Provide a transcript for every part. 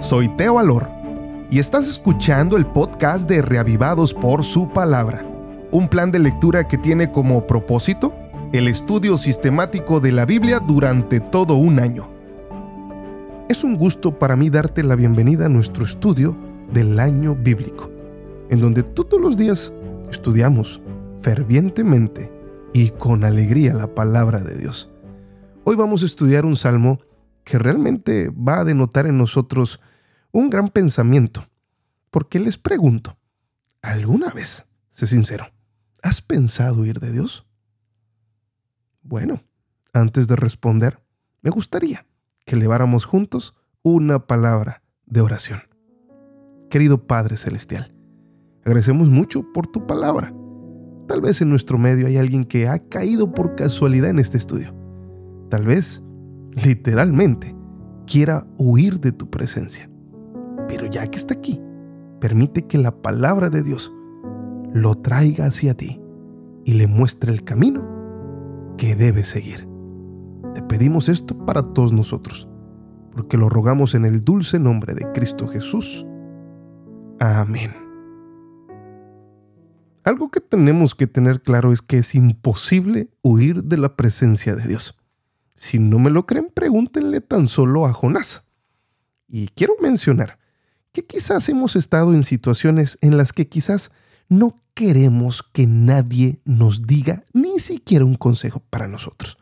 soy Teo Alor y estás escuchando el podcast de Reavivados por su palabra, un plan de lectura que tiene como propósito el estudio sistemático de la Biblia durante todo un año. Es un gusto para mí darte la bienvenida a nuestro estudio del año bíblico, en donde todos los días estudiamos fervientemente y con alegría la palabra de Dios. Hoy vamos a estudiar un salmo que realmente va a denotar en nosotros un gran pensamiento. Porque les pregunto, ¿alguna vez, sé sincero, has pensado ir de Dios? Bueno, antes de responder, me gustaría que eleváramos juntos una palabra de oración. Querido Padre Celestial, agradecemos mucho por tu palabra. Tal vez en nuestro medio hay alguien que ha caído por casualidad en este estudio. Tal vez literalmente, quiera huir de tu presencia. Pero ya que está aquí, permite que la palabra de Dios lo traiga hacia ti y le muestre el camino que debe seguir. Te pedimos esto para todos nosotros, porque lo rogamos en el dulce nombre de Cristo Jesús. Amén. Algo que tenemos que tener claro es que es imposible huir de la presencia de Dios. Si no me lo creen, pregúntenle tan solo a Jonás. Y quiero mencionar que quizás hemos estado en situaciones en las que quizás no queremos que nadie nos diga ni siquiera un consejo para nosotros.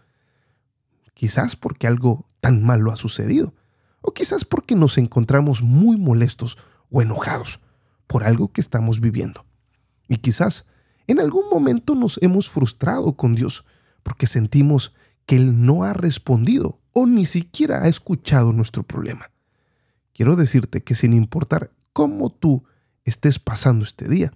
Quizás porque algo tan malo ha sucedido, o quizás porque nos encontramos muy molestos o enojados por algo que estamos viviendo. Y quizás en algún momento nos hemos frustrado con Dios porque sentimos que Él no ha respondido o ni siquiera ha escuchado nuestro problema. Quiero decirte que sin importar cómo tú estés pasando este día,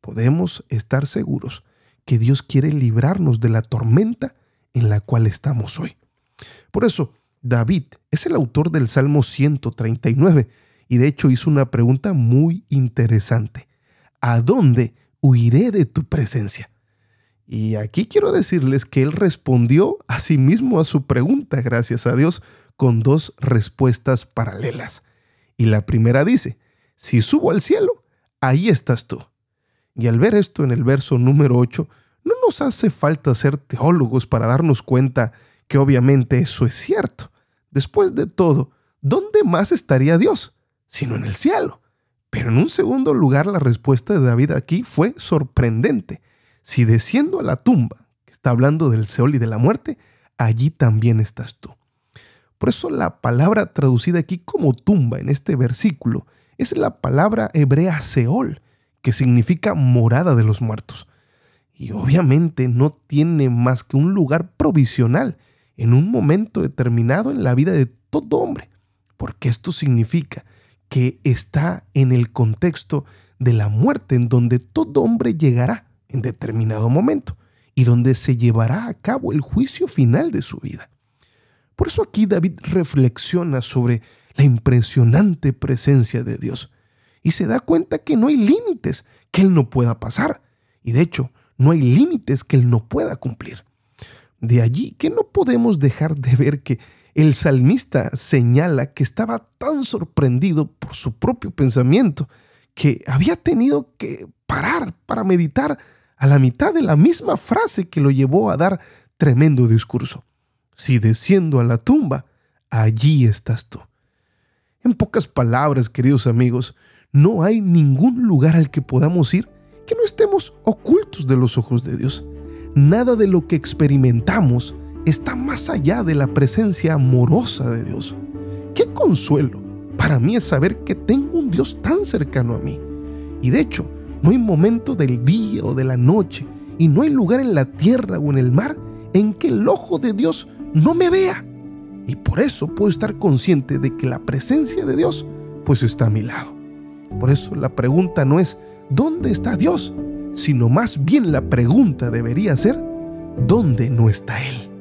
podemos estar seguros que Dios quiere librarnos de la tormenta en la cual estamos hoy. Por eso, David es el autor del Salmo 139 y de hecho hizo una pregunta muy interesante. ¿A dónde huiré de tu presencia? Y aquí quiero decirles que él respondió a sí mismo a su pregunta, gracias a Dios, con dos respuestas paralelas. Y la primera dice, si subo al cielo, ahí estás tú. Y al ver esto en el verso número 8, no nos hace falta ser teólogos para darnos cuenta que obviamente eso es cierto. Después de todo, ¿dónde más estaría Dios? Sino en el cielo. Pero en un segundo lugar, la respuesta de David aquí fue sorprendente si desciendo a la tumba, que está hablando del Seol y de la muerte, allí también estás tú. Por eso la palabra traducida aquí como tumba en este versículo es la palabra hebrea Seol, que significa morada de los muertos. Y obviamente no tiene más que un lugar provisional en un momento determinado en la vida de todo hombre, porque esto significa que está en el contexto de la muerte en donde todo hombre llegará en determinado momento y donde se llevará a cabo el juicio final de su vida. Por eso aquí David reflexiona sobre la impresionante presencia de Dios y se da cuenta que no hay límites que Él no pueda pasar y de hecho no hay límites que Él no pueda cumplir. De allí que no podemos dejar de ver que el salmista señala que estaba tan sorprendido por su propio pensamiento que había tenido que parar para meditar a la mitad de la misma frase que lo llevó a dar tremendo discurso. Si desciendo a la tumba, allí estás tú. En pocas palabras, queridos amigos, no hay ningún lugar al que podamos ir que no estemos ocultos de los ojos de Dios. Nada de lo que experimentamos está más allá de la presencia amorosa de Dios. Qué consuelo para mí es saber que tengo un Dios tan cercano a mí. Y de hecho, no hay momento del día o de la noche y no hay lugar en la tierra o en el mar en que el ojo de Dios no me vea. Y por eso puedo estar consciente de que la presencia de Dios pues está a mi lado. Por eso la pregunta no es ¿dónde está Dios? sino más bien la pregunta debería ser ¿dónde no está Él?